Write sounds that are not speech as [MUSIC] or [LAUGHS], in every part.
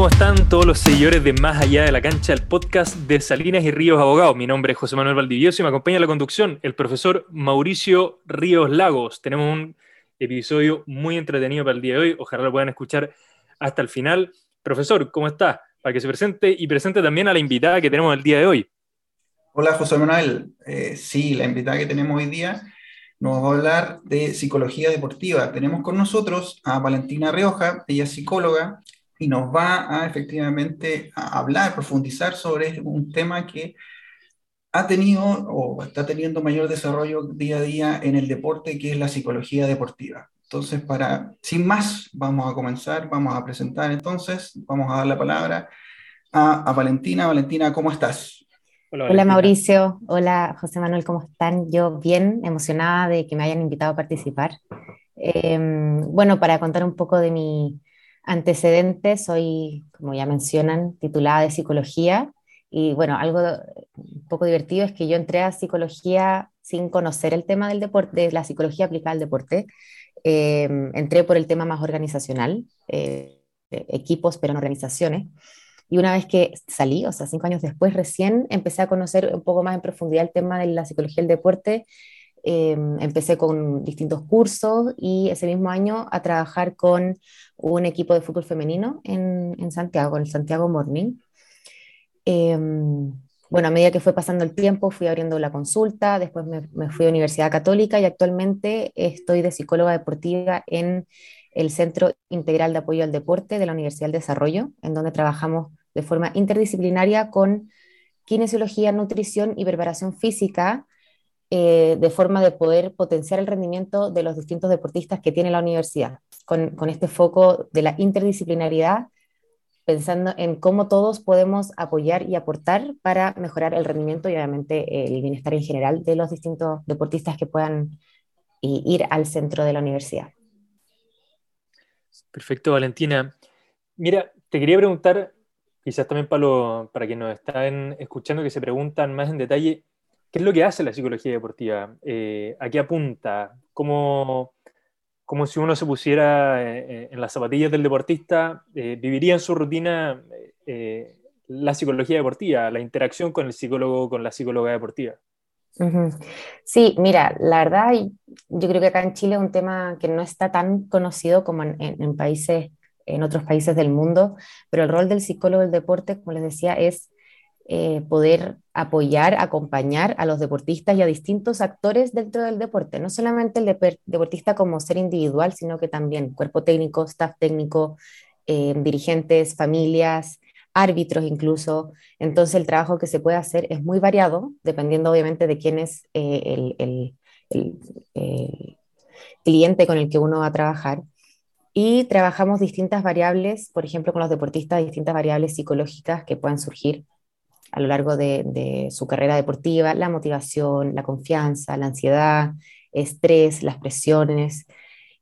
¿cómo están todos los seguidores de Más Allá de la Cancha, el podcast de Salinas y Ríos Abogados? Mi nombre es José Manuel Valdivieso y me acompaña en la conducción el profesor Mauricio Ríos Lagos. Tenemos un episodio muy entretenido para el día de hoy, ojalá lo puedan escuchar hasta el final. Profesor, ¿cómo está? Para que se presente y presente también a la invitada que tenemos el día de hoy. Hola José Manuel, eh, sí, la invitada que tenemos hoy día nos va a hablar de psicología deportiva. Tenemos con nosotros a Valentina Rioja, ella es psicóloga, y nos va a efectivamente a hablar, profundizar sobre un tema que ha tenido o está teniendo mayor desarrollo día a día en el deporte, que es la psicología deportiva. Entonces, para, sin más, vamos a comenzar, vamos a presentar entonces, vamos a dar la palabra a, a Valentina. Valentina, ¿cómo estás? Hola, Mauricio, hola José Manuel, ¿cómo están? Yo bien emocionada de que me hayan invitado a participar. Em, bueno, para contar un poco de mi, antecedentes, soy, como ya mencionan, titulada de psicología. Y bueno, algo un poco divertido es que yo entré a psicología sin conocer el tema del deporte, de la psicología aplicada al deporte. Em, entré por el tema más organizacional, eh, equipos, pero en organizaciones. Y una vez que salí, o sea, cinco años después, recién empecé a conocer un poco más en profundidad el tema de la psicología del deporte. Em, empecé con distintos cursos y ese mismo año a trabajar con un equipo de fútbol femenino en, Santiago, en el Santiago Morning. Em, bueno, a medida que fue pasando el tiempo, fui abriendo la consulta, después me, me, fui a Universidad Católica y actualmente estoy de psicóloga deportiva en el Centro Integral de Apoyo al Deporte de la Universidad del Desarrollo, en donde trabajamos de forma interdisciplinaria con kinesiología, nutrición y preparación física, eh, de forma de poder potenciar el rendimiento de los distintos deportistas que tiene la universidad, con, este foco de la interdisciplinaridad, pensando en cómo todos podemos apoyar y aportar para mejorar el rendimiento y obviamente el bienestar en general de los distintos deportistas que puedan ir al centro de la universidad. Perfecto, Valentina. Mira, te quería preguntar, quizás también para, lo, para quienes nos están escuchando, que se preguntan más en detalle, ¿Qué es lo que hace la psicología deportiva? Eh, ¿A qué apunta? ¿Cómo, como si uno se pusiera eh, eh, en las zapatillas del deportista, viviría en su rutina la psicología deportiva, la interacción con el psicólogo, con la psicóloga deportiva? Sí, mira, la verdad, yo creo que acá en Chile es un tema que no está tan conocido como en, en países, en otros países del mundo, pero el rol del psicólogo del deporte, como les decía, es eh, poder apoyar, acompañar a los deportistas y a distintos actores dentro del deporte, no solamente el deportista como ser individual, sino que también cuerpo técnico, staff técnico, eh, dirigentes, familias, árbitros incluso. Entonces el trabajo que se puede hacer es muy variado, dependiendo obviamente de quién es eh, el, el, cliente con el que uno va a trabajar. Y trabajamos distintas variables, por ejemplo, con los deportistas, distintas variables psicológicas que puedan surgir a lo largo de, su carrera deportiva, la motivación, la confianza, la ansiedad, estrés, las presiones.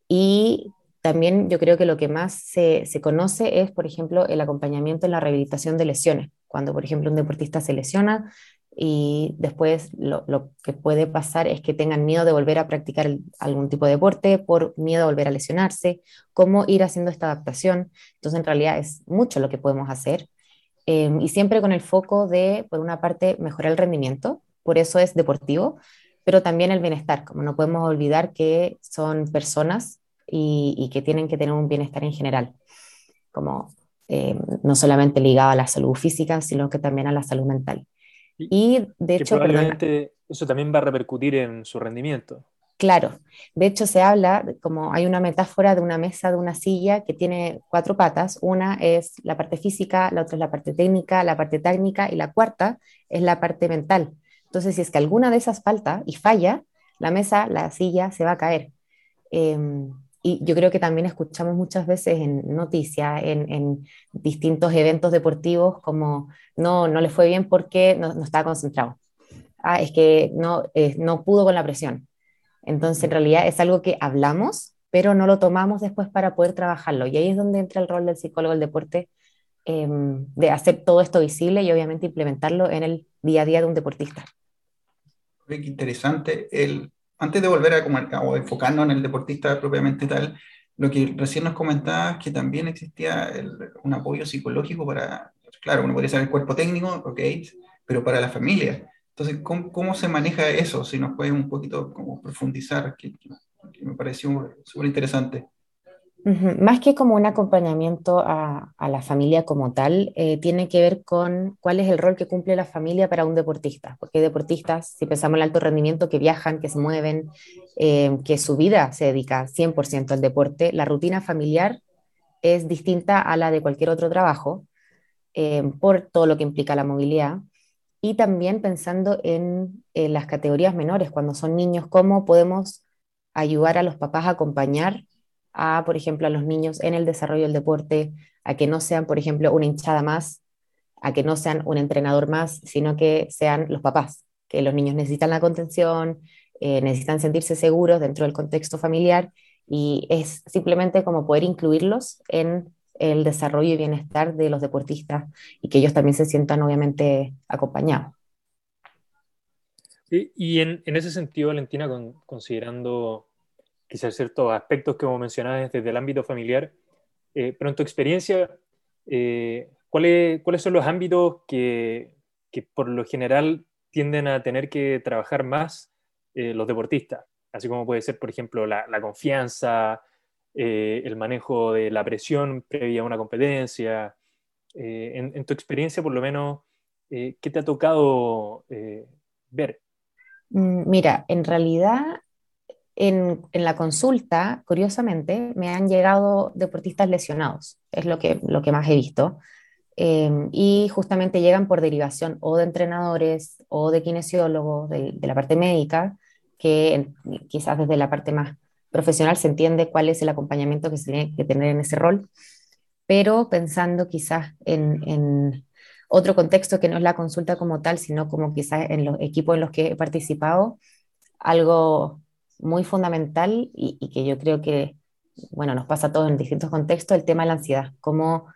Y también yo creo que lo que más se, conoce es, por ejemplo, el acompañamiento en la rehabilitación de lesiones. Cuando, por ejemplo, un deportista se lesiona y después lo, que puede pasar es que tengan miedo de volver a practicar algún tipo de deporte por miedo a volver a lesionarse, cómo ir haciendo esta adaptación. Entonces, en realidad es mucho lo que podemos hacer Em, y siempre con el foco de, por una parte, mejorar el rendimiento, por eso es deportivo, pero también el bienestar, como no podemos olvidar que son personas y, que tienen que tener un bienestar en general, como em, no solamente ligado a la salud física, sino que también a la salud mental. Y de hecho, probablemente eso también va a repercutir en su rendimiento. Claro, de hecho se habla, como hay una metáfora de una mesa, de una silla que tiene cuatro patas, una es la parte física, la otra es la parte técnica, la parte técnica y la cuarta es la parte mental. Entonces, si es que alguna de esas falta y falla, la mesa, la silla se va a caer. Em, y yo creo que también escuchamos muchas veces en noticias, en, distintos eventos deportivos, como no, no le fue bien porque no, no estaba concentrado. Ah, es que no, eh, no pudo con la presión entonces, en realidad es algo que hablamos, pero no lo tomamos después para poder trabajarlo. Y ahí es donde entra el rol del psicólogo del deporte, em, de hacer todo esto visible y obviamente implementarlo en el día a día de un deportista. Qué interesante. El, antes de volver a, o enfocarnos en el deportista propiamente tal, lo que recién nos comentabas, que también existía un apoyo psicológico para, claro, uno podría ser el cuerpo técnico, ok, pero para la familia. Entonces, ¿cómo, se maneja eso? Si nos puede un poquito como profundizar, que, me pareció súper interesante. Más que como un acompañamiento a, la familia como tal, eh, tiene que ver con cuál es el rol que cumple la familia para un deportista. Porque deportistas, si pensamos en el alto rendimiento, que viajan, que se mueven, eh, que su vida se dedica 100% al deporte, la rutina familiar es distinta a la de cualquier otro trabajo eh, por todo lo que implica la movilidad. Y también pensando en las categorías menores, cuando son niños, cómo podemos ayudar a los papás a acompañar a, por ejemplo, a los niños en el desarrollo del deporte, a que no sean, por ejemplo, una hinchada más, a que no sean un entrenador más, sino que sean los papás, que los niños necesitan la contención, eh, necesitan sentirse seguros dentro del contexto familiar y es simplemente como poder incluirlos en el desarrollo y bienestar de los deportistas y que ellos también se sientan obviamente acompañados. Y, en, en, ese sentido, Valentina, considerando quizás ciertos aspectos que hemos mencionado desde el ámbito familiar, eh, pero en tu experiencia, eh, ¿cuáles, ¿cuáles son los ámbitos que, que, por lo general tienden a tener que trabajar más eh, los deportistas? Así como puede ser, por ejemplo, la, la confianza, el manejo de la presión previa a una competencia. En, en, tu experiencia, por lo menos, ¿qué te ha tocado ver? Mm, mira, en realidad en, la consulta, curiosamente, me han llegado deportistas lesionados, es lo que, lo que más he visto. Em, y justamente llegan por derivación o de entrenadores o de kinesiólogos, de, la parte médica, que quizás desde la parte más profesional se entiende cuál es el acompañamiento que se tiene que tener en ese rol, pero pensando quizás en, otro contexto que no es la consulta como tal, sino como quizás en los equipos en los que he participado, algo muy fundamental y, que yo creo que, bueno, nos pasa a todos en distintos contextos, el tema de la ansiedad, cómo,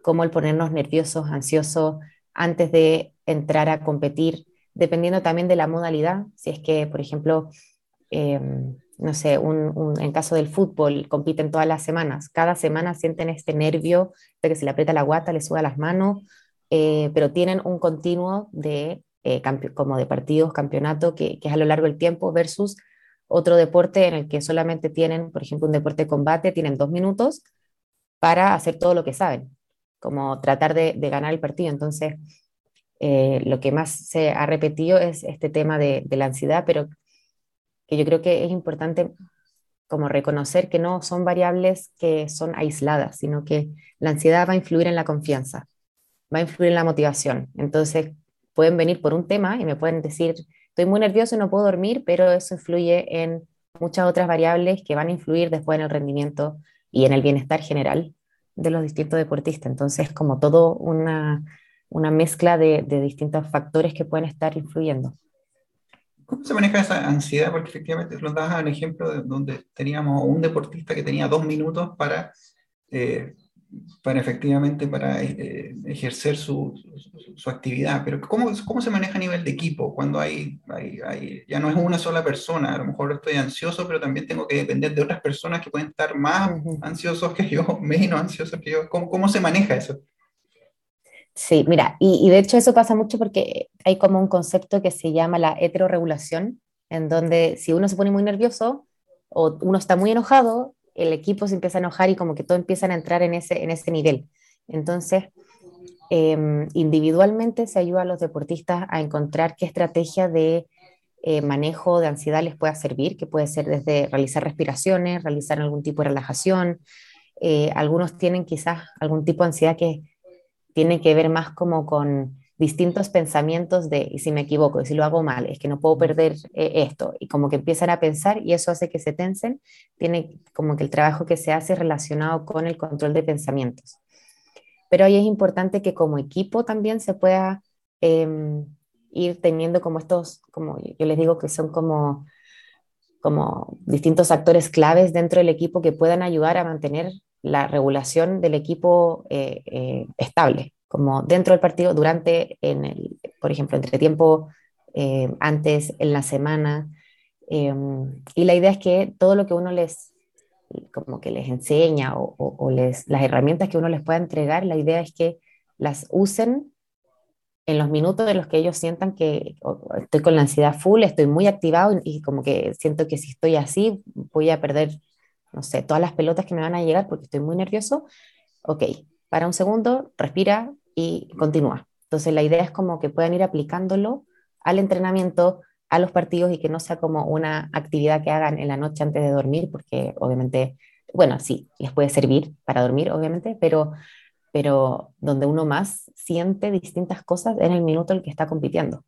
cómo el ponernos nerviosos, ansiosos antes de entrar a competir, dependiendo también de la modalidad, si es que, por ejemplo, em, no sé, un, en caso del fútbol, compiten todas las semanas, cada semana sienten este nervio de que se le aprieta la guata, le suda las manos, eh, pero tienen un continuo de, eh, como de partidos, campeonato, que, que es a lo largo del tiempo versus otro deporte en el que solamente tienen, por ejemplo, un deporte de combate, tienen dos minutos para hacer todo lo que saben, como tratar de, ganar el partido. Entonces, eh, lo que más se ha repetido es este tema de, la ansiedad, pero que yo creo que es importante como reconocer que no son variables que son aisladas, sino que la ansiedad va a influir en la confianza, va a influir en la motivación. Entonces, pueden venir por un tema y me pueden decir, estoy muy nervioso y no puedo dormir, pero eso influye en muchas otras variables que van a influir después en el rendimiento y en el bienestar general de los distintos deportistas. Entonces, como todo una, una mezcla de, de, distintos factores que pueden estar influyendo. ¿Cómo se maneja esa ansiedad? Porque efectivamente nos dabas un ejemplo de donde teníamos un deportista que tenía dos minutos para eh, para efectivamente para eh, ejercer su, su, actividad. Pero ¿cómo, ¿cómo, se maneja a nivel de equipo? Cuando hay, hay, ya no es una sola persona, a lo mejor estoy ansioso, pero también tengo que depender de otras personas que pueden estar más ansiosos que yo, [LAUGHS] menos ansiosos que yo. ¿Cómo, cómo se maneja eso? Sí, mira, y, de hecho eso pasa mucho porque hay como un concepto que se llama la heteroregulación, en donde si uno se pone muy nervioso o uno está muy enojado, el equipo se empieza a enojar y como que todo empiezan a entrar en ese, en ese nivel. Entonces, em, individualmente se ayuda a los deportistas a encontrar qué estrategia de eh, manejo de ansiedad les pueda servir, que puede ser desde realizar respiraciones, realizar algún tipo de relajación. Eh, algunos tienen quizás algún tipo de ansiedad que tiene que ver más como con distintos pensamientos de, y si me equivoco, y si lo hago mal, es que no puedo perder eh, esto, y como que empiezan a pensar y eso hace que se tensen, tiene como que el trabajo que se hace relacionado con el control de pensamientos. Pero ahí es importante que como equipo también se pueda em, ir teniendo como estos, como yo les digo que son como, como distintos actores claves dentro del equipo que puedan ayudar a mantener la regulación del equipo eh, eh, estable como dentro del partido, durante, en el, por ejemplo, entre tiempo, eh, antes, en la semana. Em, y la idea es que todo lo que uno les, como que les enseña o, les, las herramientas que uno les pueda entregar, la idea es que las usen en los minutos en los que ellos sientan que estoy con la ansiedad full, estoy muy activado y, como que siento que si estoy así voy a perder, no sé, todas las pelotas que me van a llegar porque estoy muy nervioso. Ok, para un segundo, respira y continúa. Entonces la idea es como que puedan ir aplicándolo al entrenamiento, a los partidos y que no sea como una actividad que hagan en la noche antes de dormir, porque obviamente, bueno, sí, les puede servir para dormir, obviamente, pero, pero donde uno más siente distintas cosas en el minuto en el que está compitiendo.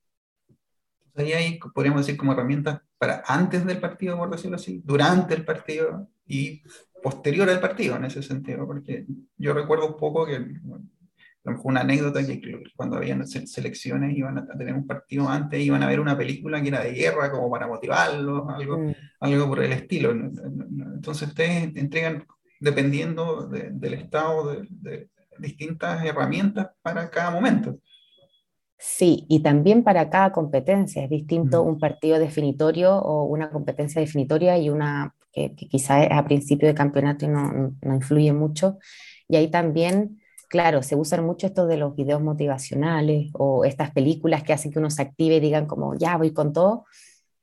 Ahí hay, podríamos decir, como herramientas para antes del partido, por decirlo así, durante el partido y posterior al partido en ese sentido, porque yo recuerdo un poco que a lo mejor una anécdota que cuando habían selecciones iban a tener un partido antes, iban a ver una película que era de guerra como para motivarlos, algo, mm. algo por el estilo. Entonces ustedes entregan, dependiendo del estado, de, distintas herramientas para cada momento. Sí, y también para cada competencia. Es distinto mm. un partido definitorio o una competencia definitoria y una que, que quizá a principio de campeonato no, no influye mucho. Y ahí también claro, se usan mucho esto de los videos motivacionales o estas películas que hacen que uno se active y digan como, ya voy con todo,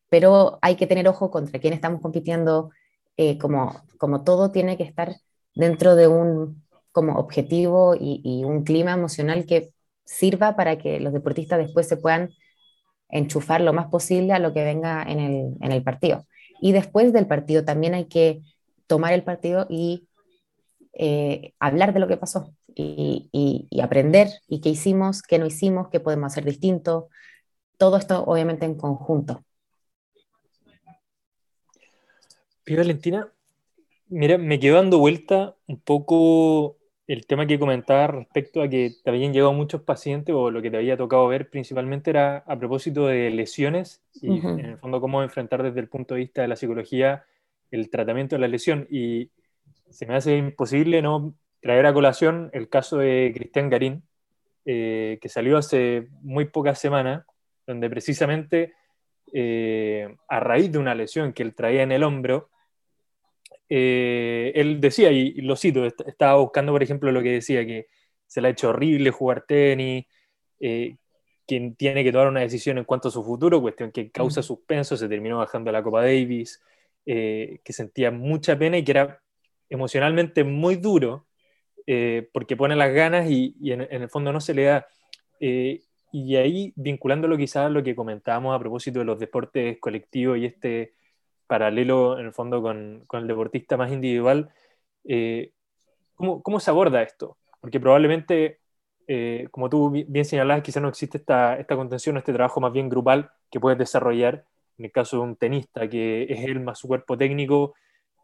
pero hay que tener ojo contra quién estamos compitiendo, eh, como, como todo tiene que estar dentro de un como objetivo y, un clima emocional que sirva para que los deportistas después se puedan enchufar lo más posible a lo que venga en el, en el partido. Y después del partido también hay que tomar el partido y eh, hablar de lo que pasó y, aprender y qué hicimos, qué no hicimos, qué podemos hacer distinto. Todo esto obviamente en conjunto. Y Valentina, mira, me quedo dando vuelta un poco el tema que comentaba respecto a que te habían llegado muchos pacientes o lo que te había tocado ver principalmente era a propósito de lesiones y en el fondo cómo enfrentar desde el punto de vista de la psicología el tratamiento de la lesión. Y se me hace imposible no traer a colación el caso de Cristian Garín, eh, que salió hace muy pocas semanas, donde precisamente eh, a raíz de una lesión que él traía en el hombro, eh, él decía, y, lo cito, estaba buscando, por ejemplo, lo que decía, que se le ha hecho horrible jugar tenis, quien tiene que tomar una decisión en cuanto a su futuro, cuestión que causa suspenso, se terminó bajando a la Copa Davis, que sentía mucha pena y que era emocionalmente muy duro, eh, porque pone las ganas y, en, el fondo no se le da. Eh, y ahí, vinculándolo quizás a lo que comentábamos a propósito de los deportes colectivos y este paralelo en el fondo con, con el deportista más individual, eh, ¿cómo, ¿cómo, se aborda esto? Porque probablemente, como tú bien señalabas, quizás no existe esta, esta contención, este trabajo más bien grupal que puedes desarrollar en el caso de un tenista, que es él más su cuerpo técnico,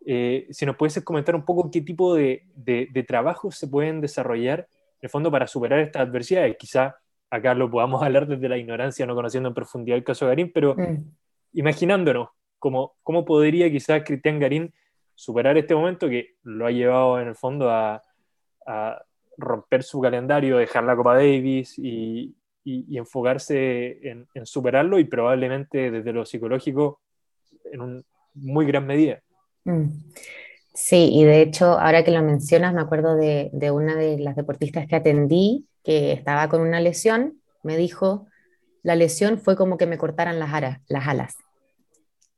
eh, si nos puedes comentar un poco qué tipo de, de, trabajos se pueden desarrollar en el fondo para superar estas adversidades. Quizá acá lo podamos [LAUGHS] hablar desde la ignorancia, no conociendo en profundidad el caso de Garín, pero mm. imaginándonos cómo, cómo podría quizás Cristian Garín superar este momento que lo ha llevado en el fondo a, romper su calendario, dejar la Copa Davis y, enfocarse en, superarlo y probablemente desde lo psicológico en un muy gran medida. Mm. Sí, y de hecho, ahora que lo mencionas, me acuerdo de, una de las deportistas que atendí, que estaba con una lesión, me dijo, la lesión fue como que me cortaran las, las alas.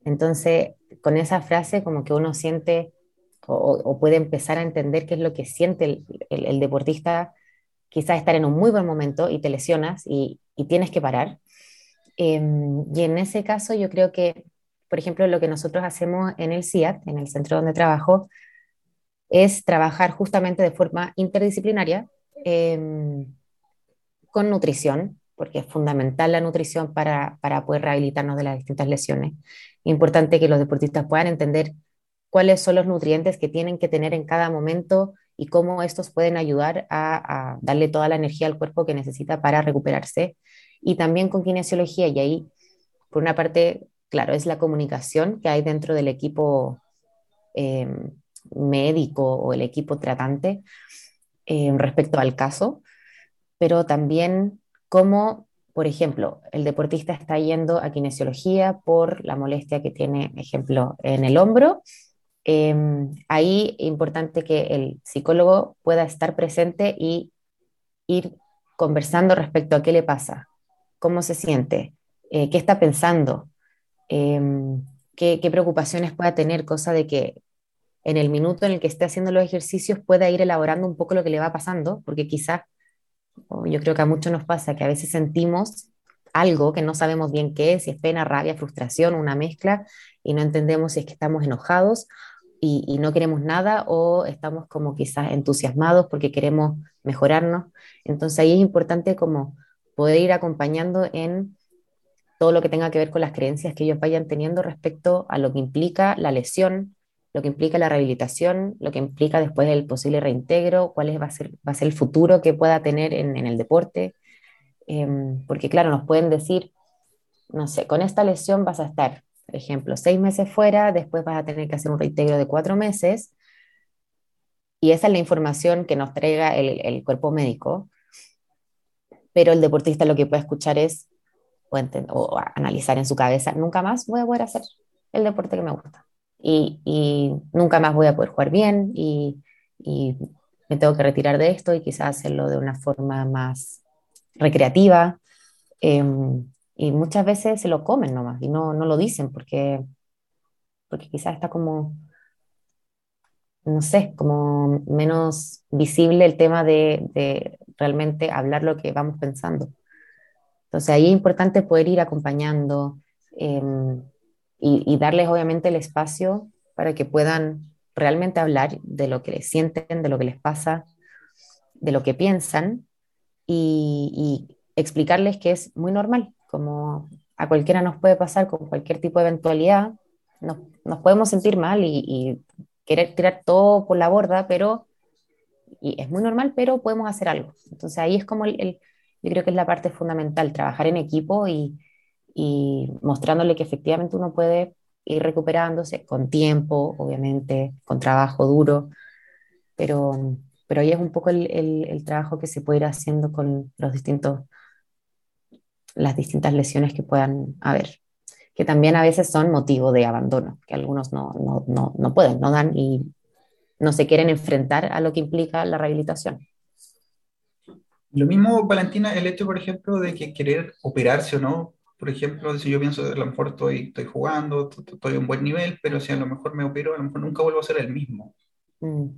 Entonces, con esa frase, como que uno siente o, puede empezar a entender qué es lo que siente el, deportista, quizás estar en un muy buen momento y te lesionas y, tienes que parar. Em, y en ese caso, yo creo que por ejemplo, lo que nosotros hacemos en el CIAT, en el centro donde trabajo, es trabajar justamente de forma interdisciplinaria em, con nutrición, porque es fundamental la nutrición para, para poder rehabilitarnos de las distintas lesiones. Importante que los deportistas puedan entender cuáles son los nutrientes que tienen que tener en cada momento y cómo estos pueden ayudar a, a, darle toda la energía al cuerpo que necesita para recuperarse. Y también con kinesiología, y ahí, por una parte, claro, es la comunicación que hay dentro del equipo em, médico o el equipo tratante em, respecto al caso, pero también cómo, por ejemplo, el deportista está yendo a kinesiología por la molestia que tiene, ejemplo, en el hombro. Em, ahí es importante que el psicólogo pueda estar presente y ir conversando respecto a qué le pasa, cómo se siente, eh, qué está pensando, em, qué, qué, preocupaciones pueda tener, cosa de que en el minuto en el que esté haciendo los ejercicios pueda ir elaborando un poco lo que le va pasando, porque quizás, yo creo que a muchos nos pasa que a veces sentimos algo que no sabemos bien qué es, si es pena, rabia, frustración, una mezcla, y no entendemos si es que estamos enojados y, no queremos nada o estamos como quizás entusiasmados porque queremos mejorarnos. Entonces ahí es importante como poder ir acompañando en todo lo que tenga que ver con las creencias que ellos vayan teniendo respecto a lo que implica la lesión, lo que implica la rehabilitación, lo que implica después el posible reintegro, cuál es, va, a ser, el futuro que pueda tener en, el deporte. Em, porque claro, nos pueden decir, no sé, con esta lesión vas a estar por ejemplo, seis meses fuera, después vas a tener que hacer un reintegro de cuatro meses. Y esa es la información que nos traiga el, el cuerpo médico. Pero el deportista lo que puede escuchar es, o, o, analizar en su cabeza, nunca más voy a poder hacer el deporte que me gusta. Y, y nunca más voy a poder jugar bien y, y me tengo que retirar de esto y quizás hacerlo de una forma más recreativa. Eh, y muchas veces se lo comen nomás y no, no lo dicen porque, porque quizás está como, no sé, como menos visible el tema de, de realmente hablar lo que vamos pensando. Entonces ahí es importante poder ir acompañando em, y, y, darles obviamente el espacio para que puedan realmente hablar de lo que les sienten, de lo que les pasa, de lo que piensan y, y explicarles que es muy normal, como a cualquiera nos puede pasar con cualquier tipo de eventualidad, nos, nos podemos sentir mal y, y, querer tirar todo por la borda, pero, y es muy normal, pero podemos hacer algo. Entonces ahí es como el, el yo creo que es la parte fundamental, trabajar en equipo y, y mostrándole que efectivamente uno puede ir recuperándose con tiempo, obviamente, con trabajo duro, pero, pero ahí es un poco el, el, el trabajo que se puede ir haciendo con los distintos las distintas lesiones que puedan haber, que también a veces son motivo de abandono, que algunos no, no, no, no pueden, no dan y no se quieren enfrentar a lo que implica la rehabilitación. Lo mismo, Valentina, el hecho, por ejemplo, de que querer operarse o no, por ejemplo, si yo pienso, a lo mejor estoy, estoy jugando, estoy a un buen nivel, pero si a lo mejor me opero, a lo mejor nunca vuelvo a ser el mismo. Mm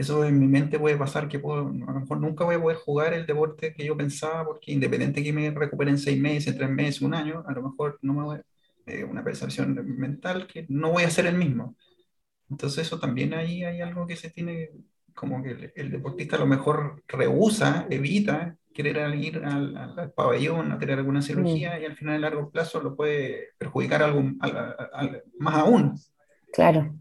eso en mi mente puede pasar que puedo, a lo mejor nunca voy a poder jugar el deporte que yo pensaba, porque independiente que me recupere en seis meses, tres meses, un año, a lo mejor no me voy, eh, una percepción mental que no voy a ser el mismo. Entonces eso también ahí hay algo que se tiene, como que el, deportista a lo mejor rehúsa, evita querer ir al, al, pabellón a tener alguna cirugía y al final a largo plazo lo puede perjudicar algo, más aún. Claro.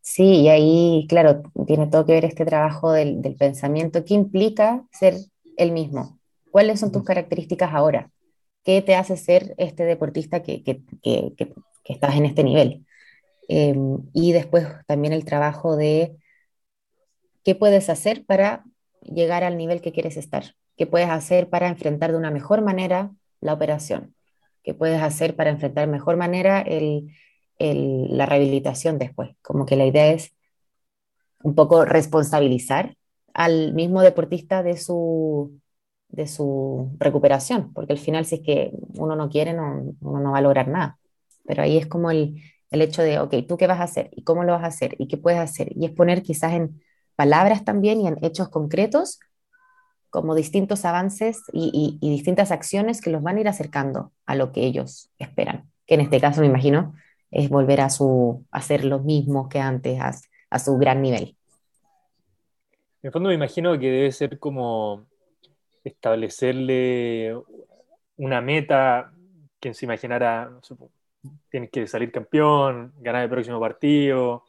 Sí, y ahí, claro, tiene todo que ver este trabajo del, del pensamiento. ¿Qué implica ser el mismo? ¿Cuáles son tus características ahora? ¿Qué te hace ser este deportista que, que, que, que estás en este nivel? Eh, y después también el trabajo de qué puedes hacer para llegar al nivel que quieres estar, qué puedes hacer para enfrentar de una mejor manera la operación, qué puedes hacer para enfrentar de mejor manera el, el, la rehabilitación después. Como que la idea es un poco responsabilizar al mismo deportista de su, de su recuperación, porque al final si es que uno no quiere, no, uno no va a lograr nada. Pero ahí es como el, el hecho de, ok, ¿tú qué vas a hacer? ¿Y cómo lo vas a hacer? ¿Y qué puedes hacer? Y es poner quizás en palabras también y en hechos concretos como distintos avances y, y, y, distintas acciones que los van a ir acercando a lo que ellos esperan. Que en este caso me imagino es volver a, su, a hacer lo mismo que antes, a, a su gran nivel. En el fondo me imagino que debe ser como establecerle una meta, quien se imaginara, tienes que salir campeón, ganar el próximo partido,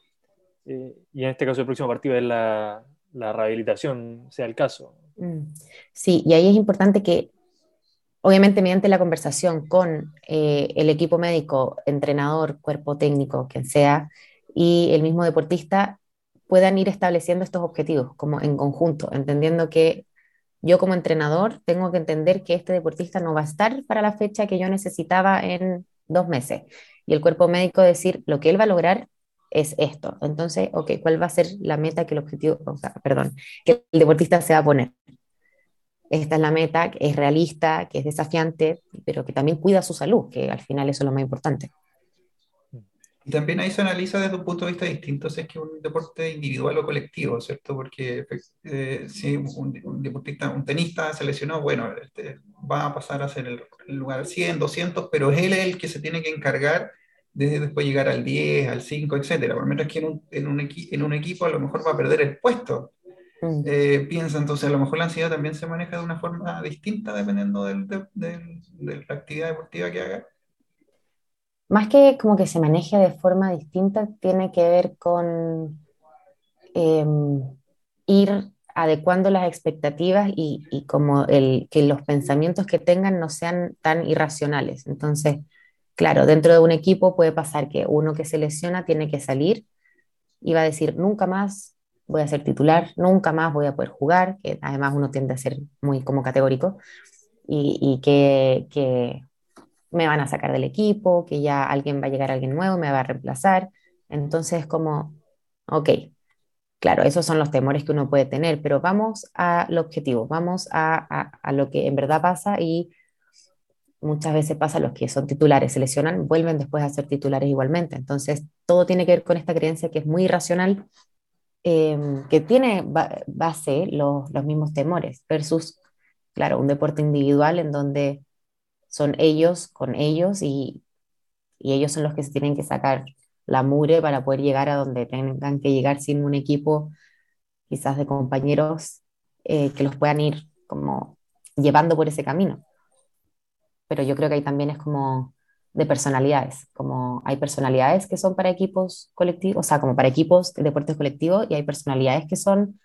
eh, y en este caso el próximo partido es la, la rehabilitación, sea el caso. Mm. Sí, y ahí es importante que obviamente mediante la conversación con eh, el equipo médico, entrenador, cuerpo técnico, quien sea, y el mismo deportista, puedan ir estableciendo estos objetivos como en conjunto, entendiendo que yo como entrenador tengo que entender que este deportista no va a estar para la fecha que yo necesitaba en dos meses. Y el cuerpo médico decir lo que él va a lograr es esto. Entonces, ok, ¿cuál va a ser la meta que el objetivo, o sea, perdón, que el deportista se va a poner? Esta es la meta, que es realista, que es desafiante, pero que también cuida su salud, que al final eso es lo más importante. Y también ahí se analiza desde un punto de vista distinto si es que un deporte individual o colectivo, ¿cierto? Porque eh, si un, deportista, un tenista se lesionó, bueno, este, va a pasar a ser el, lugar 100, 200, pero es él el que se tiene que encargar de después llegar al 10, al 5, etcétera. Por menos que en un, en un, en un equipo a lo mejor va a perder el puesto. Mm. Eh, piensa entonces, a lo mejor la ansiedad también se maneja de una forma distinta dependiendo del, de, de la actividad deportiva que haga más que como que se maneje de forma distinta, tiene que ver con em, ir adecuando las expectativas y, y, como el, que los pensamientos que tengan no sean tan irracionales. Entonces, claro, dentro de un equipo puede pasar que uno que se lesiona tiene que salir y va a decir, nunca más voy a ser titular, nunca más voy a poder jugar, que además uno tiende a ser muy como categórico, y, que, que me van a sacar del equipo, que ya alguien va a llegar, alguien nuevo, me va a reemplazar. Entonces, como, ok, claro, esos son los temores que uno puede tener, pero vamos al objetivo, vamos a, a, lo que en verdad pasa y muchas veces pasa, los que son titulares se lesionan, vuelven después a ser titulares igualmente. Entonces, todo tiene que ver con esta creencia que es muy irracional, em, que tiene base los, los mismos temores, versus, claro, un deporte individual en donde son ellos con ellos y, ellos son los que se tienen que sacar la mure para poder llegar a donde tengan que llegar sin un equipo quizás de compañeros eh, que los puedan ir como llevando por ese camino. Pero yo creo que ahí también es como de personalidades, como hay personalidades que son para equipos colectivos, o sea, como para equipos de deportes colectivos y hay personalidades que son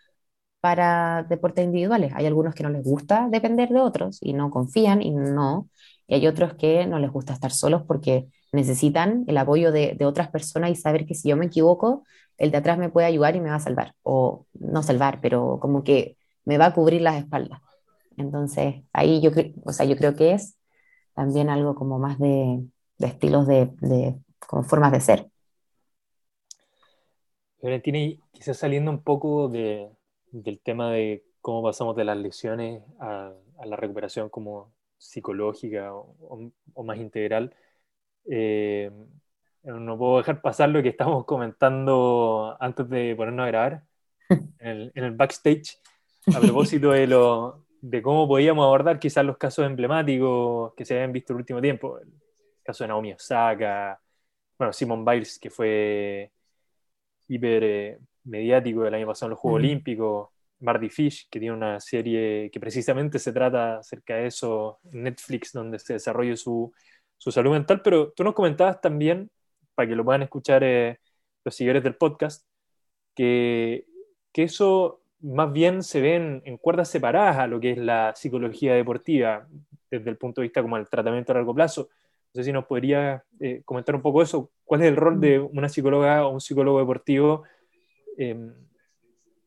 para deportes individuales. Hay algunos que no les gusta depender de otros y no confían y no, y hay otros que no les gusta estar solos porque necesitan el apoyo de, otras personas y saber que si yo me equivoco, el de atrás me puede ayudar y me va a salvar. O no salvar, pero como que me va a cubrir las espaldas. Entonces, ahí yo, o sea, yo creo que es también algo como más de, estilos de, como formas de ser. Valentina, quizás saliendo un poco del tema de cómo pasamos de las lesiones a, a la recuperación como psicológica o, más integral, eh, no puedo dejar pasar lo que estamos comentando antes de ponernos a grabar [LAUGHS] en el, backstage a propósito de, lo, de cómo podíamos abordar quizás los casos emblemáticos que se habían visto en el último tiempo. El caso de Naomi Osaka, bueno, Simon Biles, que fue hiper eh, mediático el año pasado en los Juegos Olímpicos, Marty Fish, que tiene una serie que precisamente se trata acerca de eso en Netflix, donde se desarrolla su, su salud mental, pero tú nos comentabas también, para que lo puedan escuchar eh, los seguidores del podcast, que, que, eso más bien se ve en, cuerdas separadas a lo que es la psicología deportiva, desde el punto de vista como el tratamiento a largo plazo. No sé si nos podría eh, comentar un poco eso. ¿Cuál es el rol de una psicóloga o un psicólogo deportivo? Eh,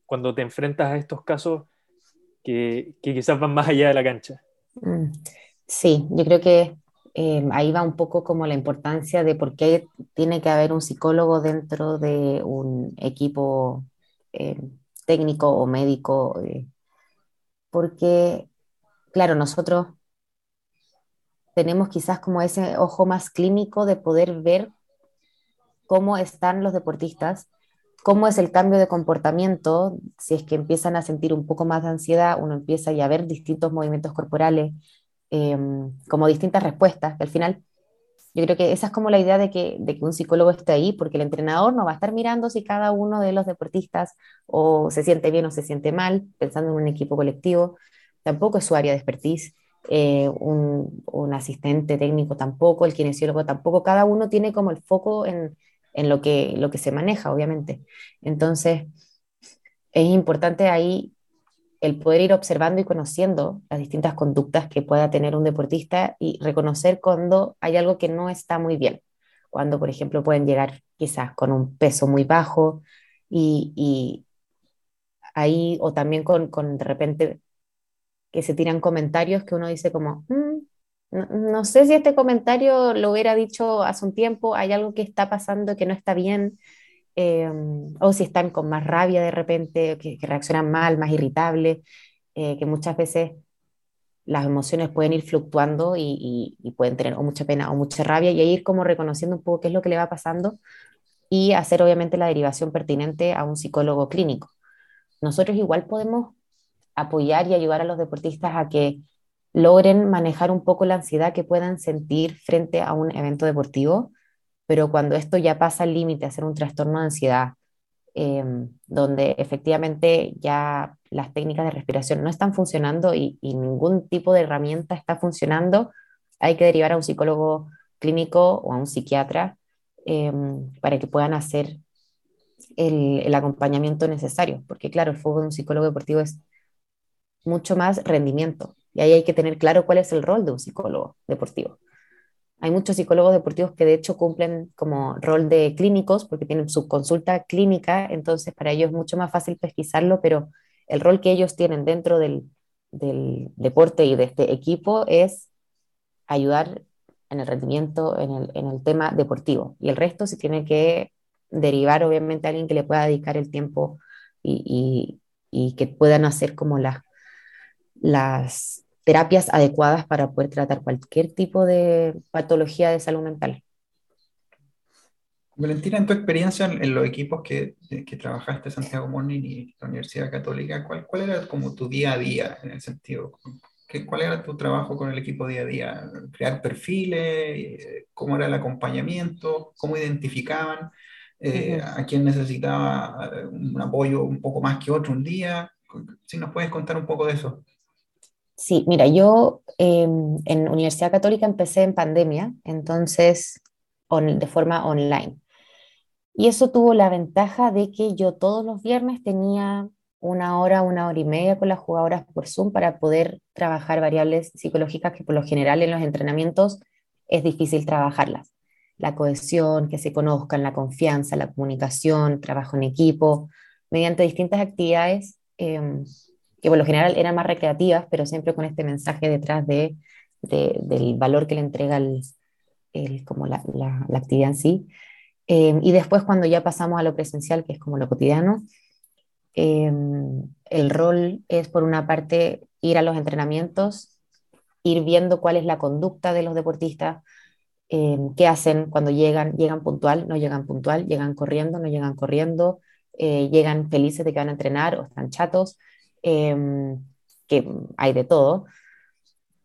cuando te enfrentas a estos casos que, quizás van más allá de la cancha. Mm, sí, yo creo que eh, ahí va un poco como la importancia de por qué tiene que haber un psicólogo dentro de un equipo eh, técnico o médico, eh, porque, claro, nosotros tenemos quizás como ese ojo más clínico de poder ver cómo están los deportistas cómo es el cambio de comportamiento, si es que empiezan a sentir un poco más de ansiedad, uno empieza ya a ver distintos movimientos corporales, em, como distintas respuestas, al final yo creo que esa es como la idea de que, de que un psicólogo esté ahí, porque el entrenador no va a estar mirando si cada uno de los deportistas o se siente bien o se siente mal, pensando en un equipo colectivo, tampoco es su área de expertise. Eh, un, un asistente técnico tampoco, el kinesiólogo tampoco, cada uno tiene como el foco en, en lo que, lo que se maneja, obviamente. Entonces, es importante ahí el poder ir observando y conociendo las distintas conductas que pueda tener un deportista y reconocer cuando hay algo que no está muy bien. Cuando, por ejemplo, pueden llegar quizás con un peso muy bajo y, ahí, o también con, de repente que se tiran comentarios que uno dice como, mm, no, sé si este comentario lo hubiera dicho hace un tiempo, hay algo que está pasando que no está bien, em, o si están con más rabia de repente, que, reaccionan mal, más irritables, eh, que muchas veces las emociones pueden ir fluctuando y, pueden tener o mucha pena o mucha rabia y ahí ir como reconociendo un poco qué es lo que le va pasando y hacer obviamente la derivación pertinente a un psicólogo clínico. Nosotros igual podemos apoyar y ayudar a los deportistas a que logren manejar un poco la ansiedad que puedan sentir frente a un evento deportivo, pero cuando esto ya pasa al límite a ser un trastorno de ansiedad, em, donde efectivamente ya las técnicas de respiración no están funcionando y, ningún tipo de herramienta está funcionando, hay que derivar a un psicólogo clínico o a un psiquiatra em, para que puedan hacer el, el, acompañamiento necesario, porque claro, el fuego de un psicólogo deportivo es mucho más rendimiento y ahí hay que tener claro cuál es el rol de un psicólogo deportivo. Hay muchos psicólogos deportivos que de hecho cumplen como rol de clínicos porque tienen su consulta clínica, entonces para ellos es mucho más fácil pesquisarlo, pero el rol que ellos tienen dentro del, deporte y de este equipo es ayudar en el rendimiento, en el, tema deportivo. Y el resto se tiene que derivar, obviamente, a alguien que le pueda dedicar el tiempo y, y que puedan hacer como las, las terapias adecuadas para poder tratar cualquier tipo de patología de salud mental. Valentina, en tu experiencia en, los equipos que, que, trabajaste, Santiago Morning y la Universidad Católica, ¿cuál, ¿cuál, era como tu día a día en el sentido? ¿Qué, ¿Cuál era tu trabajo con el equipo día a día? ¿Crear perfiles? ¿Cómo era el acompañamiento? ¿Cómo identificaban eh, a quién necesitaba un apoyo un poco más que otro un día? Si nos puedes contar un poco de eso. Sí, mira, yo em, en Universidad Católica empecé en pandemia, entonces de forma online. Y eso tuvo la ventaja de que yo todos los viernes tenía una hora, una hora y media con las jugadoras por Zoom para poder trabajar variables psicológicas que por lo general en los entrenamientos es difícil trabajarlas. La cohesión, que se conozcan, la confianza, la comunicación, trabajo en equipo, mediante distintas actividades em, que por lo general eran más recreativas, pero siempre con este mensaje detrás de, del valor que le entrega el, como la, la, actividad en sí. Eh, y después cuando ya pasamos a lo presencial, que es como lo cotidiano, eh, el rol es por una parte ir a los entrenamientos, ir viendo cuál es la conducta de los deportistas, eh, qué hacen cuando llegan, llegan puntual, no llegan puntual, llegan corriendo, no llegan corriendo, llegan felices de que van a entrenar o están chatos, que hay de todo.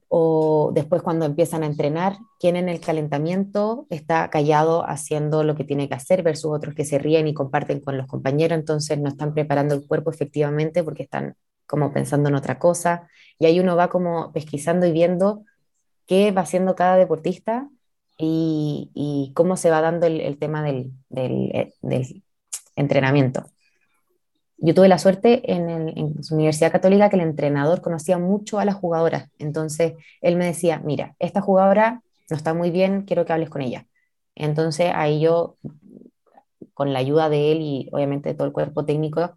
O después cuando empiezan a entrenar, quien en el calentamiento está callado haciendo lo que tiene que hacer versus otros que se ríen y comparten con los compañeros, entonces no están preparando el cuerpo efectivamente porque están como pensando en otra cosa. Y ahí uno va como pesquisando y viendo qué va haciendo cada deportista y, cómo se va dando el, tema del, del entrenamiento yo tuve la suerte en, su Universidad Católica que el entrenador conocía mucho a las jugadoras. Entonces él me decía, mira, esta jugadora no está muy bien, quiero que hables con ella. Entonces ahí yo, con la ayuda de él y obviamente de todo el cuerpo técnico,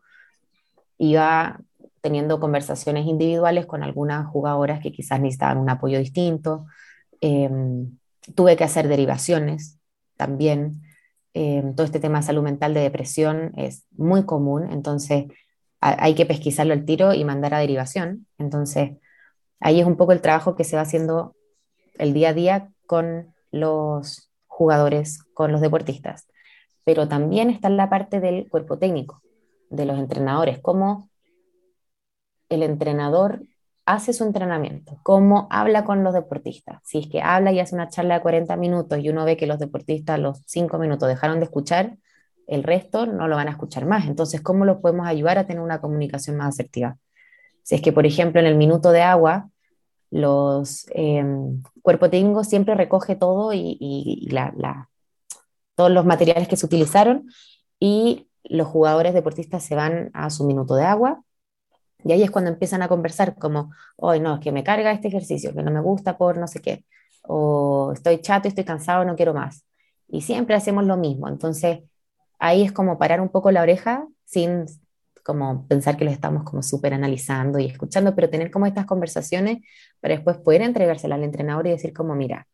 iba teniendo conversaciones individuales con algunas jugadoras que quizás necesitaban un apoyo distinto. Em, tuve que hacer derivaciones también. Eh, todo este tema de salud mental de depresión es muy común, entonces hay que pesquisarlo al tiro y mandar a derivación. Entonces, ahí es un poco el trabajo que se va haciendo el día a día con los jugadores, con los deportistas. Pero también está la parte del cuerpo técnico, de los entrenadores, cómo el entrenador hace su entrenamiento, cómo habla con los deportistas. Si es que habla y hace una charla de 40 minutos y uno ve que los deportistas a los 5 minutos dejaron de escuchar, el resto no lo van a escuchar más. Entonces, ¿cómo lo podemos ayudar a tener una comunicación más asertiva? Si es que, por ejemplo, en el minuto de agua, los eh, cuerpo técnico siempre recoge todo y, todos los materiales que se utilizaron y los jugadores deportistas se van a su minuto de agua y ahí es cuando empiezan a conversar como, hoy no, es que me carga este ejercicio, que no me gusta por no sé qué, o estoy chato, estoy cansado, no quiero más. Y siempre hacemos lo mismo. Entonces, ahí es como parar un poco la oreja sin como pensar que lo estamos como súper analizando y escuchando, pero tener como estas conversaciones para después poder entregárselas al entrenador y decir como, mira,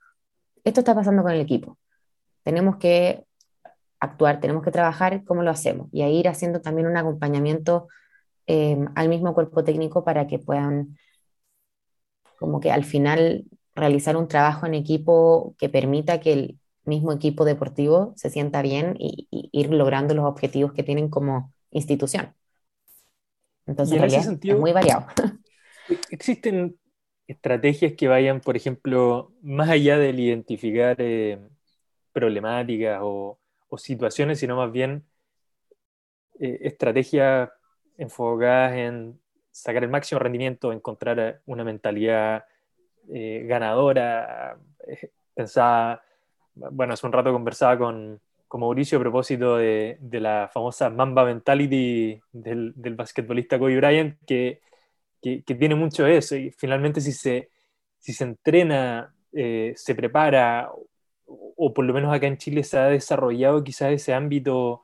esto está pasando con el equipo. Tenemos que actuar, tenemos que trabajar, ¿cómo lo hacemos? Y ahí ir haciendo también un acompañamiento eh, al mismo cuerpo técnico para que puedan, como que al final, realizar un trabajo en equipo que permita que el mismo equipo deportivo se sienta bien y, ir logrando los objetivos que tienen como institución. Entonces, en, realidad, sentido, es muy variado. [LAUGHS] ¿Existen estrategias que vayan, por ejemplo, más allá del identificar eh, problemáticas o, situaciones, sino más bien eh, estrategias enfocadas en sacar el máximo rendimiento, encontrar una mentalidad eh, ganadora, pensaba, bueno, hace un rato conversaba con, con Mauricio a propósito de, la famosa Mamba Mentality del, del basquetbolista Kobe Bryant, que que, tiene mucho eso. Y finalmente si se, si se entrena, eh, se prepara, o, por lo menos acá en Chile se ha desarrollado quizás ese ámbito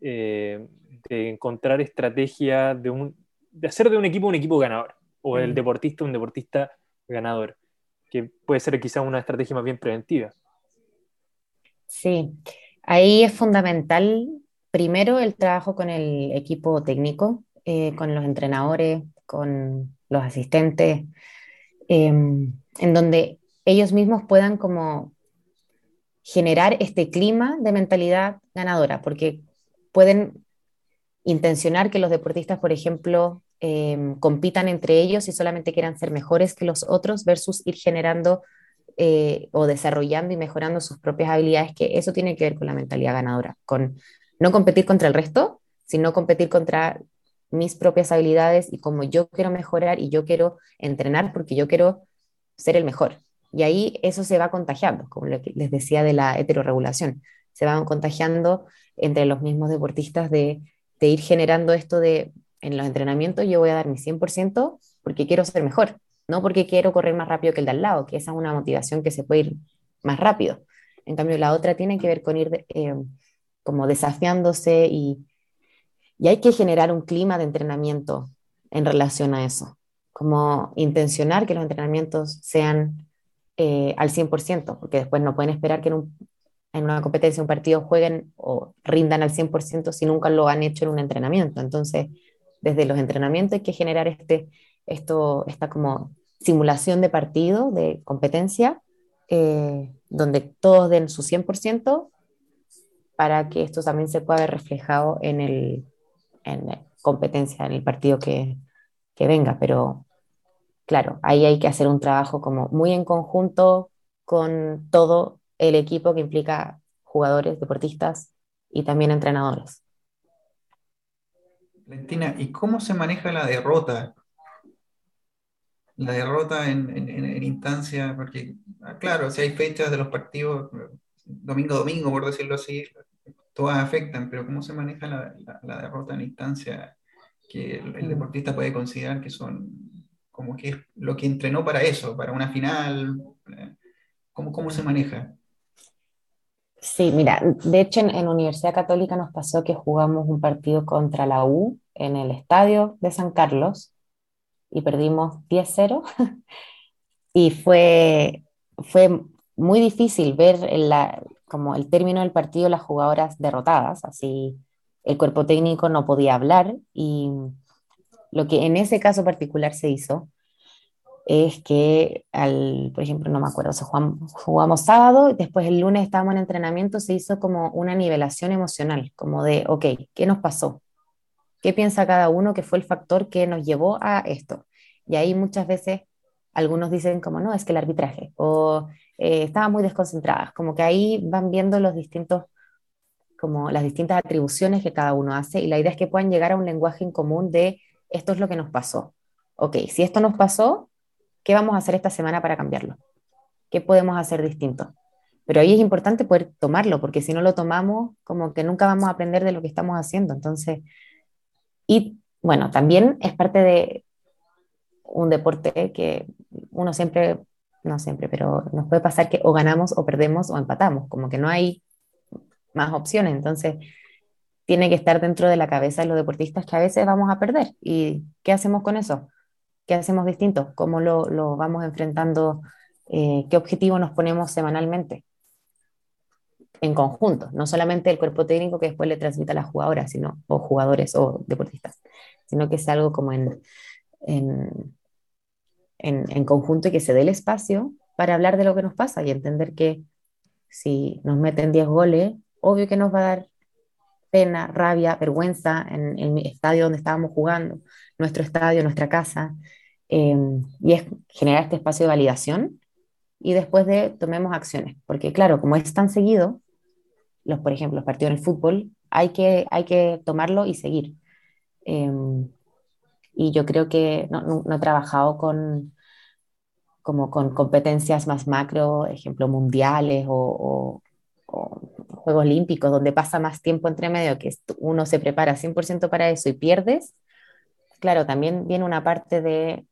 eh, de encontrar estrategia de, un, de hacer de un equipo un equipo ganador, o el mm. deportista un deportista ganador, que puede ser quizás una estrategia más bien preventiva. Sí, ahí es fundamental primero el trabajo con el equipo técnico, eh, con los entrenadores, con los asistentes, em, en donde ellos mismos puedan como generar este clima de mentalidad ganadora, porque pueden intencionar que los deportistas, por ejemplo, em, compitan entre ellos y solamente quieran ser mejores que los otros versus ir generando eh, o desarrollando y mejorando sus propias habilidades, que eso tiene que ver con la mentalidad ganadora, con no competir contra el resto, sino competir contra mis propias habilidades y como yo quiero mejorar y yo quiero entrenar porque yo quiero ser el mejor. Y ahí eso se va contagiando, como les decía de la heterorregulación, se van contagiando entre los mismos deportistas de, de ir generando esto de en los entrenamientos yo voy a dar mi 100% porque quiero ser mejor, no porque quiero correr más rápido que el de al lado, que esa es una motivación que se puede ir más rápido. En cambio, la otra tiene que ver con ir eh, como desafiándose y, y hay que generar un clima de entrenamiento en relación a eso, como intencionar que los entrenamientos sean eh, al 100%, porque después no pueden esperar que en, una competencia, un partido, jueguen o rindan al 100% si nunca lo han hecho en un entrenamiento. Entonces, desde los entrenamientos hay que generar este, esto, esta como simulación de partido, de competencia, eh, donde todos den su 100% para que esto también se pueda ver reflejado en el, en competencia en el partido que, que venga, pero claro, ahí hay que hacer un trabajo como muy en conjunto con todo el equipo que implica jugadores, deportistas y también entrenadores. Valentina, ¿y cómo se maneja la derrota? La derrota en, en, en instancia, porque, ah, claro, si hay fechas de los partidos, domingo a domingo, por decirlo así, todas afectan, pero ¿cómo se maneja la, derrota en instancia que el, mm. deportista puede considerar que son como que es lo que entrenó para eso, para una final? ¿Cómo, cómo se maneja? Sí, mira, de hecho en, en, Universidad Católica nos pasó que jugamos un partido contra la U en el estadio de San Carlos y perdimos 10-0 [LAUGHS] y fue, fue muy difícil ver como el término del partido, las jugadoras derrotadas, así el cuerpo técnico no podía hablar y lo que en ese caso particular se hizo es que, al, por ejemplo, no me acuerdo, jugamos, jugamos, sábado y después el lunes estábamos en entrenamiento, se hizo como una nivelación emocional, como de, ok, ¿qué nos pasó? ¿Qué piensa cada uno que fue el factor que nos llevó a esto? Y ahí muchas veces algunos dicen como, no, es que el arbitraje, o eh, estaban muy desconcentradas, como que ahí van viendo los distintos, como las distintas atribuciones que cada uno hace y la idea es que puedan llegar a un lenguaje en común de esto es lo que nos pasó. Ok, si esto nos pasó, ¿qué vamos a hacer esta semana para cambiarlo? ¿Qué podemos hacer distinto? Pero ahí es importante poder tomarlo, porque si no lo tomamos, como que nunca vamos a aprender de lo que estamos haciendo. Entonces, y bueno, también es parte de un deporte que uno siempre no siempre, pero nos puede pasar que o ganamos o perdemos o empatamos, como que no hay más opciones. Entonces, tiene que estar dentro de la cabeza de los deportistas que a veces vamos a perder. ¿Y qué hacemos con eso? ¿Qué hacemos distinto? ¿Cómo lo, vamos enfrentando? Eh, ¿Qué objetivo nos ponemos semanalmente? en conjunto, no solamente el cuerpo técnico que después le transmite a las jugadoras, sino, o jugadores o deportistas, sino que es algo como en, en, en, conjunto y que se dé el espacio para hablar de lo que nos pasa y entender que si nos meten 10 goles, obvio que nos va a dar pena, rabia, vergüenza en, el estadio donde estábamos jugando, nuestro estadio, nuestra casa, em, y es generar este espacio de validación y después de tomemos acciones, porque claro, como es tan seguido, los, por ejemplo, los partidos en el fútbol, hay que, hay que tomarlo y seguir. Em, y yo creo que no, no, he trabajado con, como con competencias más macro, ejemplo, mundiales o, Juegos Olímpicos, donde pasa más tiempo entre medio, que uno se prepara 100% para eso y pierdes, claro, también viene una parte de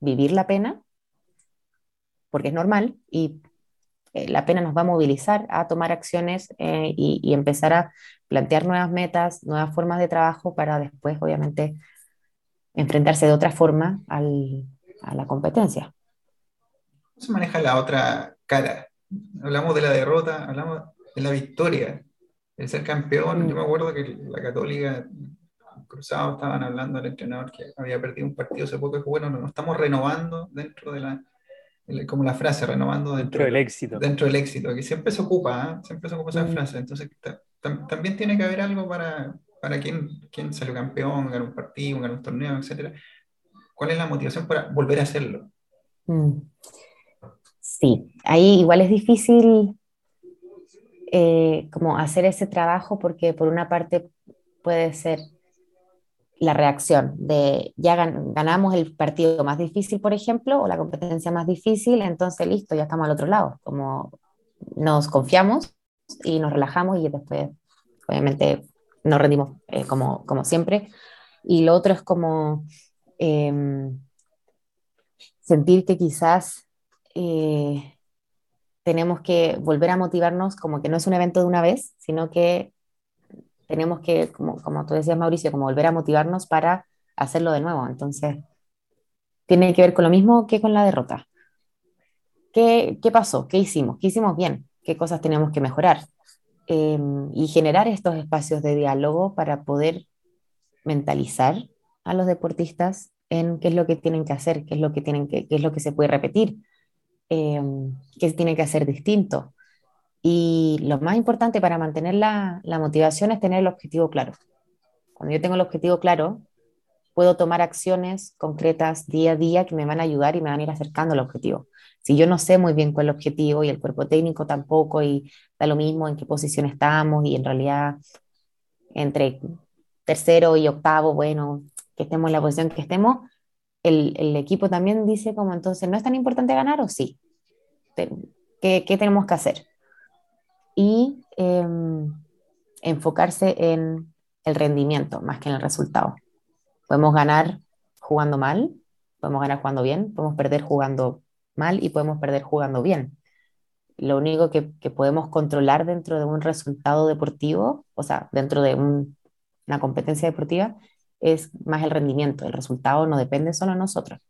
vivir la pena, porque es normal, y eh, la pena nos va a movilizar a tomar acciones eh, y, empezar a plantear nuevas metas, nuevas formas de trabajo para después, obviamente, enfrentarse de otra forma al, a la competencia. ¿Cómo se maneja la otra cara? Hablamos de la derrota, hablamos de la victoria, el ser campeón. Yo me acuerdo que la Católica, Cruzado, estaban hablando al entrenador que había perdido un partido hace poco y bueno, nos estamos renovando dentro de la como la frase, renovando dentro, del éxito. Dentro del éxito, que siempre se ocupa, ¿eh? siempre se ocupa esa mm. frase. Entonces, también tiene que haber algo para, para quien, quien salió campeón, ganó un partido, ganó un torneo, etc. ¿Cuál es la motivación para volver a hacerlo? Mm. Sí, ahí igual es difícil eh, como hacer ese trabajo porque por una parte puede ser la reacción de ya ganamos el partido más difícil, por ejemplo, o la competencia más difícil, entonces listo, ya estamos al otro lado, como nos confiamos y nos relajamos y después, obviamente, nos rendimos eh, como, como siempre. Y lo otro es como em, sentir que quizás eh, tenemos que volver a motivarnos, como que no es un evento de una vez, sino que tenemos que, como, como tú decías, Mauricio, como volver a motivarnos para hacerlo de nuevo. Entonces, tiene que ver con lo mismo que con la derrota. ¿Qué, qué pasó? ¿Qué hicimos? ¿Qué hicimos bien? ¿Qué cosas teníamos que mejorar? Em, y generar estos espacios de diálogo para poder mentalizar a los deportistas en qué es lo que tienen que hacer, qué es lo que, tienen que, qué es lo que se puede repetir, qué se tiene que hacer distinto. Y lo más importante para mantener la, motivación es tener el objetivo claro. Cuando yo tengo el objetivo claro, puedo tomar acciones concretas día a día que me van a ayudar y me van a ir acercando al objetivo. Si yo no sé muy bien cuál es el objetivo y el cuerpo técnico tampoco y da lo mismo en qué posición estamos y en realidad entre tercero y octavo, bueno, que estemos en la posición que estemos, el, el equipo también dice como entonces, ¿no es tan importante ganar o sí? ¿Qué, qué tenemos que hacer? y em, enfocarse en el rendimiento más que en el resultado. Podemos ganar jugando mal, podemos ganar jugando bien, podemos perder jugando mal y podemos perder jugando bien. Lo único que, podemos controlar dentro de un resultado deportivo, o sea, dentro de una competencia deportiva, es más el rendimiento. El resultado no depende solo de nosotros.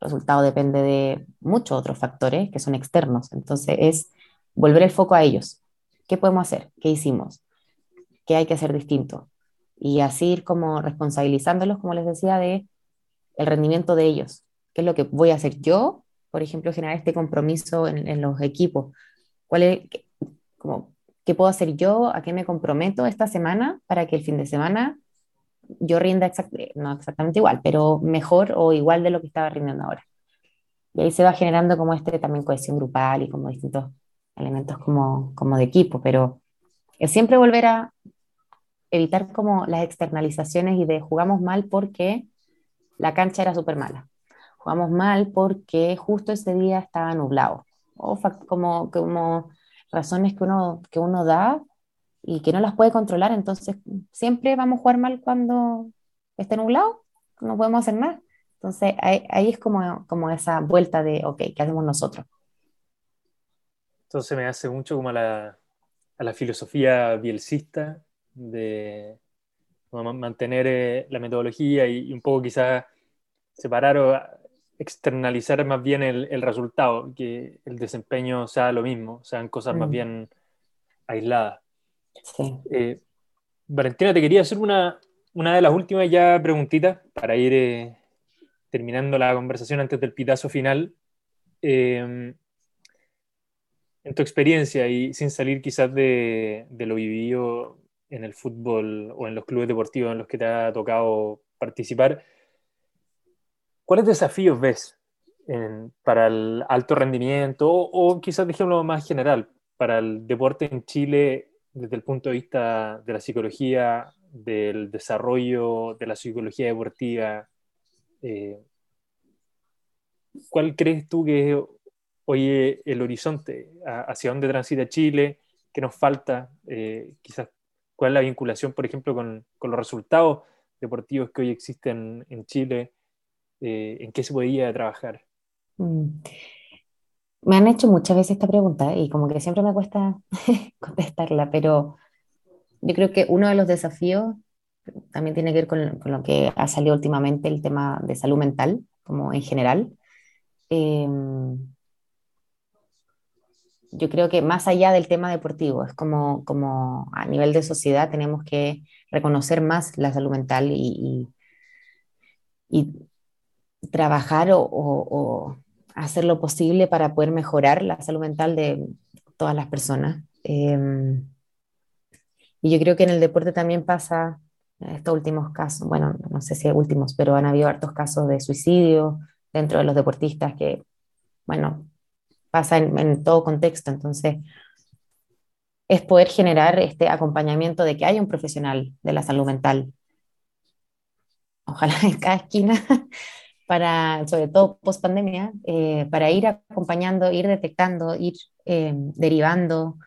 El resultado depende de muchos otros factores que son externos. Entonces es volver el foco a ellos. ¿Qué podemos hacer? ¿Qué hicimos? ¿Qué hay que hacer distinto? Y así ir como responsabilizándolos, como les decía, de el rendimiento de ellos. ¿Qué es lo que voy a hacer yo? Por ejemplo, generar este compromiso en, los equipos. ¿Cuál es, como, ¿Qué puedo hacer yo? ¿A qué me comprometo esta semana para que el fin de semana yo rinda no exactamente igual, pero mejor o igual de lo que estaba rindiendo ahora? Y ahí se va generando como este también cohesión grupal y como distintos elementos como, como de equipo, pero es siempre volver a evitar como las externalizaciones y de jugamos mal porque la cancha era súper mala. Jugamos mal porque justo ese día estaba nublado. O como, como razones que uno, que uno da y que no las puede controlar, entonces siempre vamos a jugar mal cuando esté nublado, no podemos hacer nada. Entonces ahí, ahí es como, como esa vuelta de, ok, ¿qué hacemos nosotros? Entonces me hace mucho como a la, a la filosofía bielcista de mantener eh, la metodología y, un poco quizás separar o externalizar más bien el, el, resultado, que el desempeño sea lo mismo, sean cosas más mm. bien Eh, Valentina, te quería hacer una, una de las últimas ya preguntitas para ir eh, terminando la conversación antes del pitazo final. Em, en tu experiencia y sin salir quizás de, de, lo vivido en el fútbol o en los clubes deportivos en los que te ha tocado participar, ¿cuáles desafíos ves para el alto rendimiento o, o quizás dejémoslo más general, para el deporte en Chile desde el punto de vista de la psicología, del desarrollo de la psicología deportiva? Eh, ¿Cuál crees tú que es hoy el horizonte? ¿Hacia dónde transita Chile? ¿Qué nos falta? Eh, quizás, ¿cuál es la vinculación, por ejemplo, con, los resultados deportivos que hoy existen en Chile? Eh, ¿En qué se podría trabajar? Mm. Me han hecho muchas veces esta pregunta y como que siempre me cuesta [LAUGHS] contestarla, pero yo creo que uno de los desafíos también tiene que ver con, con lo que ha salido últimamente, el tema de salud mental, como en general. Em, yo creo que más allá del tema deportivo, es como, como a nivel de sociedad tenemos que reconocer más la salud mental y, y, trabajar o, o, hacer lo posible para poder mejorar la salud mental de todas las personas. Em, y yo creo que en el deporte también pasa estos últimos casos, bueno, no sé si últimos, pero han habido hartos casos de suicidio dentro de los deportistas que, bueno, pasa en, todo contexto. Entonces, es poder generar este acompañamiento de que haya un profesional de la salud mental, ojalá en cada esquina, [LAUGHS] para, sobre todo post pandemia, eh, para ir acompañando, ir detectando, ir eh, derivando.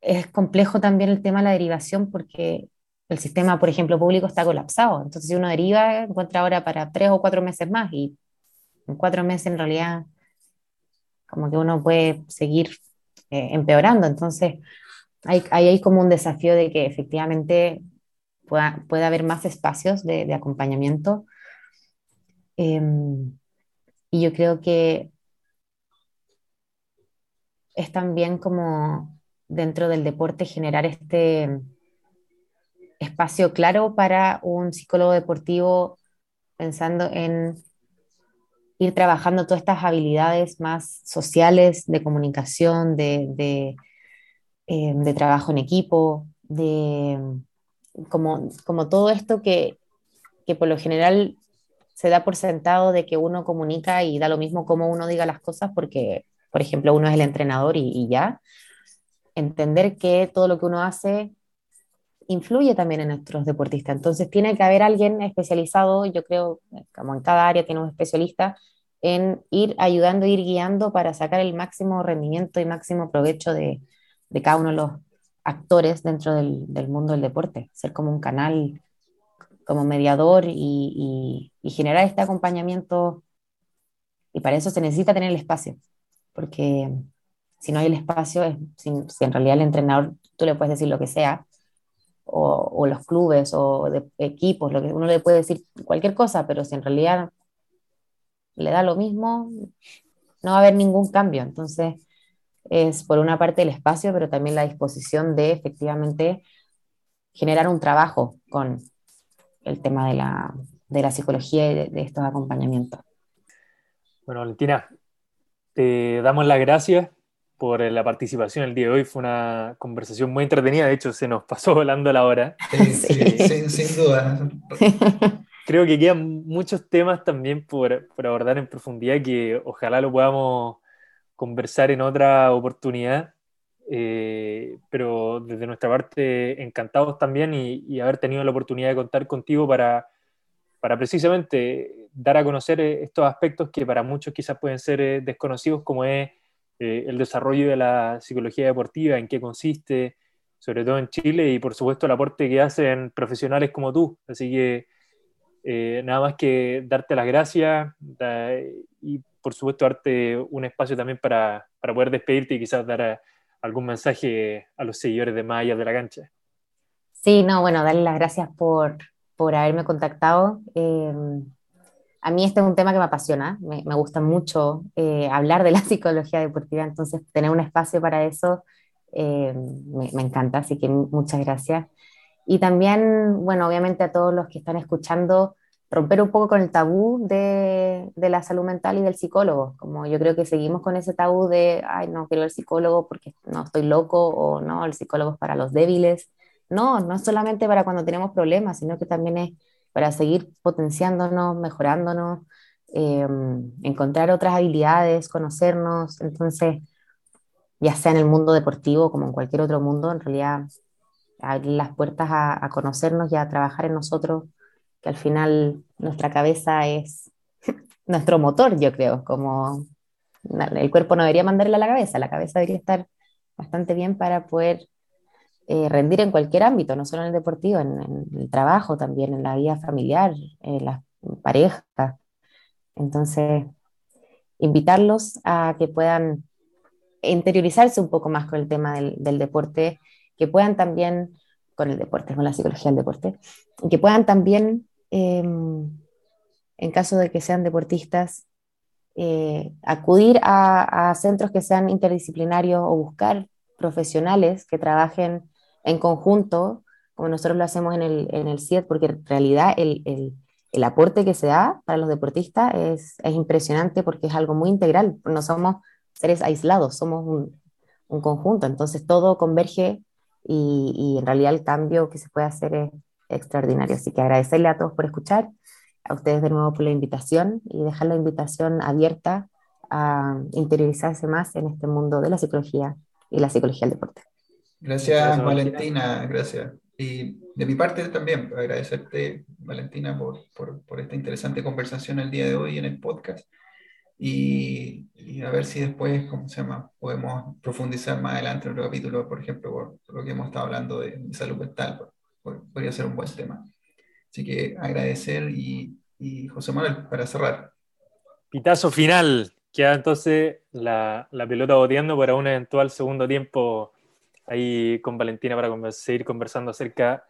Es complejo también el tema de la derivación porque el sistema, por ejemplo, público está colapsado. Entonces, si uno deriva, encuentra ahora para tres o cuatro meses más y en cuatro meses en realidad como que uno puede seguir eh, empeorando. Entonces, hay, hay, como un desafío de que efectivamente pueda, pueda haber más espacios de, de acompañamiento. Em, y yo creo que es también como dentro del deporte generar este espacio claro para un psicólogo deportivo pensando en ir trabajando todas estas habilidades más sociales de comunicación, de, de, eh, trabajo en equipo, de como, como todo esto que, que, por lo general se da por sentado de que uno comunica y da lo mismo como uno diga las cosas porque, por ejemplo, uno es el entrenador y, y ya. Entender que todo lo que uno hace influye también en nuestros deportistas. Entonces tiene que haber alguien especializado, yo creo, como en cada área tiene un especialista, en ir ayudando, ir guiando para sacar el máximo rendimiento y máximo provecho de, de cada uno de los actores dentro del, del, mundo del deporte, ser como un canal, como mediador y, generar este acompañamiento. Y para eso se necesita tener el espacio, porque si no hay el espacio, si, si en realidad el entrenador, tú le puedes decir lo que sea, o, los clubes o de equipos, lo que uno le puede decir cualquier cosa, pero si en realidad le da lo mismo, no va a haber ningún cambio. Entonces, es por una parte el espacio, pero también la disposición de efectivamente generar un trabajo con el tema de la, de la psicología y de, de, estos acompañamientos. Bueno, Valentina, te damos las gracias por la participación el día de hoy. Fue una conversación muy entretenida, de hecho se nos pasó [LAUGHS] volando la hora. Sí, sí. sin, duda. [LAUGHS] Creo que quedan muchos temas también por, por, abordar en profundidad que ojalá lo podamos conversar en otra oportunidad. Eh, pero desde nuestra parte encantados también y, y, haber tenido la oportunidad de contar contigo para, para precisamente dar a conocer estos aspectos que para muchos quizás pueden ser eh, desconocidos como es eh, el desarrollo de la psicología deportiva, en qué consiste, sobre todo en Chile, y por supuesto el aporte que hacen profesionales como tú. Así que eh, nada más que darte las gracias da, y por supuesto darte un espacio también para, para poder despedirte y quizás dar a, algún mensaje a los seguidores de Maya de la cancha. Sí, no, bueno, darle las gracias por, por haberme contactado. Eh, a mí este es un tema que me apasiona, me, me gusta mucho eh, hablar de la [LAUGHS] psicología deportiva, entonces tener un espacio para eso eh, me, me, encanta, así que muchas gracias. Y también, bueno, obviamente a todos los que están escuchando, romper un poco con el tabú de, de, la salud mental y del psicólogo. Como yo creo que seguimos con ese tabú de, ay, no quiero el psicólogo porque no estoy loco o no, el psicólogo es para los débiles. No, no es solamente para cuando tenemos problemas, sino que también es para seguir potenciándonos, mejorándonos, eh, encontrar otras habilidades, conocernos. Entonces, ya sea en el mundo deportivo como en cualquier otro mundo, en realidad abrir las puertas a, a conocernos y a trabajar en nosotros que al final nuestra cabeza es [LAUGHS] nuestro motor, yo creo, como el cuerpo no debería mandarle a la cabeza, la cabeza debería estar bastante bien para poder eh, rendir en cualquier ámbito, no solo en el deportivo, en, el trabajo también, en la vida familiar, en la pareja. Entonces, invitarlos a que puedan interiorizarse un poco más con el tema del, del deporte, que puedan también, con el deporte, con la psicología del deporte, que puedan también eh, en caso de que sean deportistas, eh, acudir a, a, centros que sean interdisciplinarios o buscar profesionales que trabajen en conjunto, como nosotros lo hacemos en el, en el CIET, porque en realidad el, el, el, aporte que se da para los deportistas es, es, impresionante porque es algo muy integral, no somos seres aislados, somos un, un conjunto, entonces todo converge y, y, en realidad el cambio que se puede hacer es, extraordinario. Así que agradecerle a todos por escuchar, a ustedes de nuevo por la invitación y dejar la invitación abierta a interiorizarse más en este mundo de la psicología y la psicología del deporte. Gracias, gracias Valentina, gracias. Y de mi parte también, agradecerte, Valentina, por, por, por, esta interesante conversación el día de hoy en el podcast. Y, y, a ver si después, ¿cómo se llama? Podemos profundizar más adelante en otro capítulo, por ejemplo, por, por lo que hemos estado hablando de, de salud mental, podría ser un buen tema. Así que agradecer y, José Manuel, para cerrar. Pitazo final. Queda entonces la, la, pelota boteando para un eventual segundo tiempo ahí con Valentina para seguir conversando acerca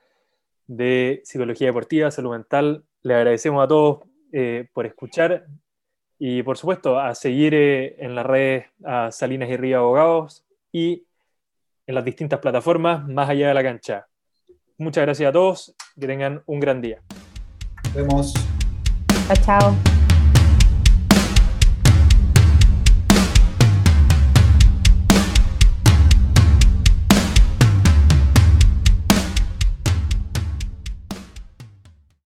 de psicología deportiva, salud mental. Le agradecemos a todos eh, por escuchar y por supuesto a seguir eh, en las redes a Salinas y Río Abogados y en las distintas plataformas más allá de la cancha. Muchas gracias a todos. Que tengan un gran día. Nos vemos. Chao, chao.